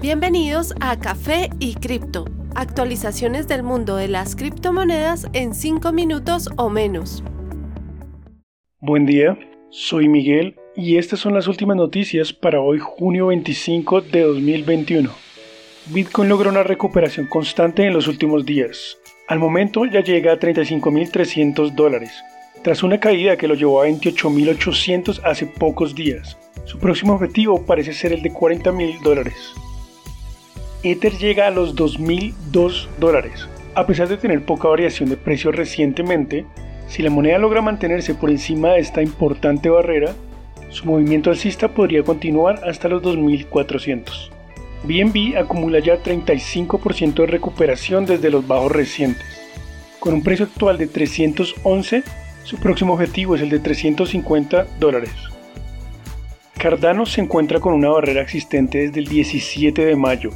Bienvenidos a Café y Cripto, actualizaciones del mundo de las criptomonedas en 5 minutos o menos. Buen día, soy Miguel y estas son las últimas noticias para hoy junio 25 de 2021. Bitcoin logró una recuperación constante en los últimos días. Al momento ya llega a 35.300 dólares, tras una caída que lo llevó a 28.800 hace pocos días. Su próximo objetivo parece ser el de 40.000 dólares. Ether llega a los 2.002 dólares. A pesar de tener poca variación de precio recientemente, si la moneda logra mantenerse por encima de esta importante barrera, su movimiento alcista podría continuar hasta los 2.400. BNB acumula ya 35% de recuperación desde los bajos recientes. Con un precio actual de 311, su próximo objetivo es el de 350 dólares. Cardano se encuentra con una barrera existente desde el 17 de mayo,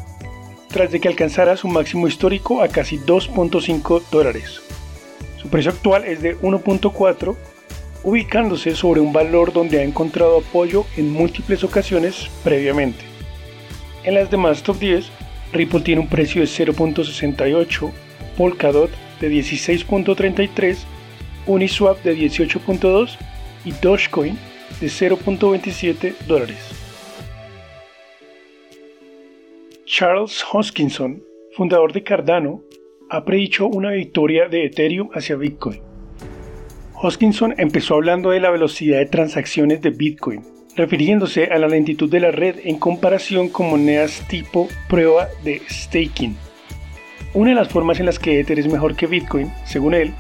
tras de que alcanzara su máximo histórico a casi 2.5 dólares. Su precio actual es de 1.4, ubicándose sobre un valor donde ha encontrado apoyo en múltiples ocasiones previamente. En las demás top 10, Ripple tiene un precio de 0.68, Polkadot de 16.33, Uniswap de 18.2 y Dogecoin de 0.27 dólares. Charles Hoskinson, fundador de Cardano, ha predicho una victoria de Ethereum hacia Bitcoin. Hoskinson empezó hablando de la velocidad de transacciones de Bitcoin, refiriéndose a la lentitud de la red en comparación con monedas tipo prueba de staking. Una de las formas en las que Ether es mejor que Bitcoin, según él,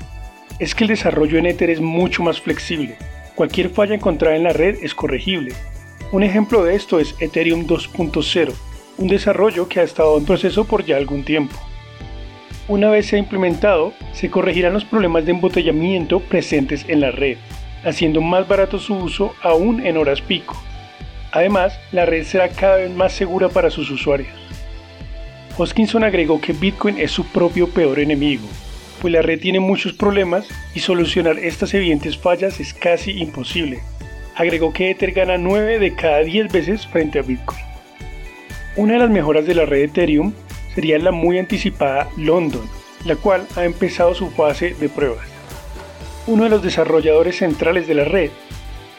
es que el desarrollo en Ether es mucho más flexible. Cualquier falla encontrada en la red es corregible. Un ejemplo de esto es Ethereum 2.0, un desarrollo que ha estado en proceso por ya algún tiempo. Una vez sea implementado, se corregirán los problemas de embotellamiento presentes en la red, haciendo más barato su uso aún en horas pico. Además, la red será cada vez más segura para sus usuarios. Hoskinson agregó que Bitcoin es su propio peor enemigo, pues la red tiene muchos problemas y solucionar estas evidentes fallas es casi imposible. Agregó que Ether gana 9 de cada 10 veces frente a Bitcoin. Una de las mejoras de la red Ethereum sería la muy anticipada London, la cual ha empezado su fase de pruebas. Uno de los desarrolladores centrales de la red,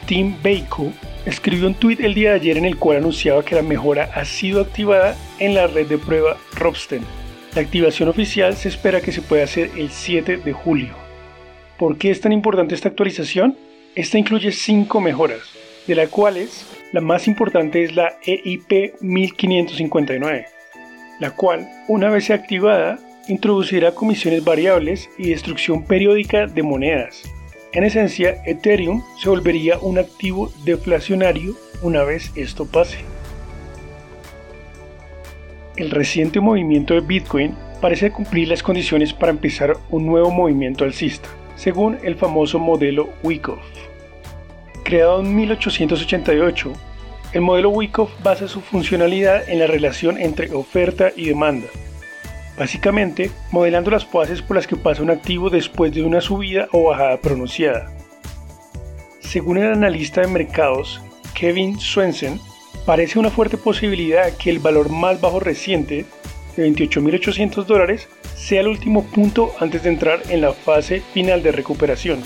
Tim Baco, escribió un tweet el día de ayer en el cual anunciaba que la mejora ha sido activada en la red de prueba Robsten. La activación oficial se espera que se pueda hacer el 7 de julio. ¿Por qué es tan importante esta actualización? Esta incluye 5 mejoras, de las cuales la más importante es la EIP 1559, la cual, una vez activada, introducirá comisiones variables y destrucción periódica de monedas. En esencia, Ethereum se volvería un activo deflacionario una vez esto pase. El reciente movimiento de Bitcoin parece cumplir las condiciones para empezar un nuevo movimiento alcista, según el famoso modelo Wyckoff. Creado en 1888, el modelo Wyckoff basa su funcionalidad en la relación entre oferta y demanda, básicamente modelando las fases por las que pasa un activo después de una subida o bajada pronunciada. Según el analista de mercados Kevin Swensen, parece una fuerte posibilidad que el valor más bajo reciente, de 28.800 dólares, sea el último punto antes de entrar en la fase final de recuperación.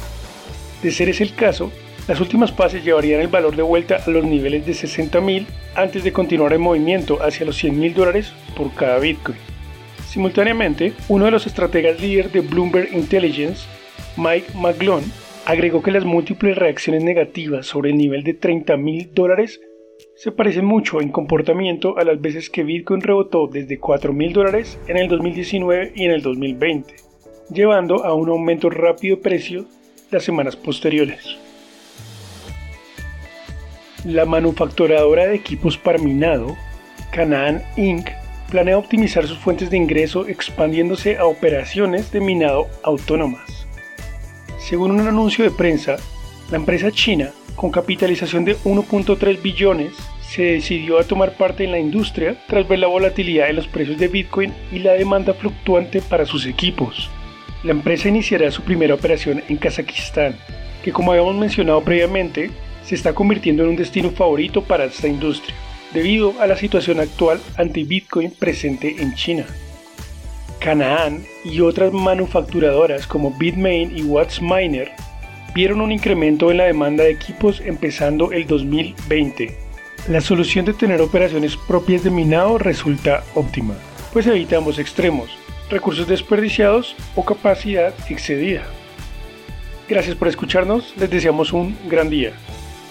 De ser ese el caso, las últimas fases llevarían el valor de vuelta a los niveles de 60.000 antes de continuar el movimiento hacia los 100.000 dólares por cada Bitcoin. Simultáneamente, uno de los estrategas líder de Bloomberg Intelligence, Mike McGlone, agregó que las múltiples reacciones negativas sobre el nivel de 30.000 dólares se parecen mucho en comportamiento a las veces que Bitcoin rebotó desde 4.000 dólares en el 2019 y en el 2020, llevando a un aumento rápido de precio las semanas posteriores. La manufacturadora de equipos para minado, Canaan Inc., planea optimizar sus fuentes de ingreso expandiéndose a operaciones de minado autónomas. Según un anuncio de prensa, la empresa china, con capitalización de 1.3 billones, se decidió a tomar parte en la industria tras ver la volatilidad en los precios de Bitcoin y la demanda fluctuante para sus equipos. La empresa iniciará su primera operación en Kazajistán, que como habíamos mencionado previamente, se está convirtiendo en un destino favorito para esta industria. debido a la situación actual anti-Bitcoin presente en China. Canaan y otras manufacturadoras como Bitmain y WhatsMiner vieron un incremento en la demanda de equipos empezando el 2020. La solución de tener operaciones propias de minado resulta óptima, pues evita ambos extremos, recursos desperdiciados o capacidad excedida. Gracias por escucharnos, les deseamos un gran día.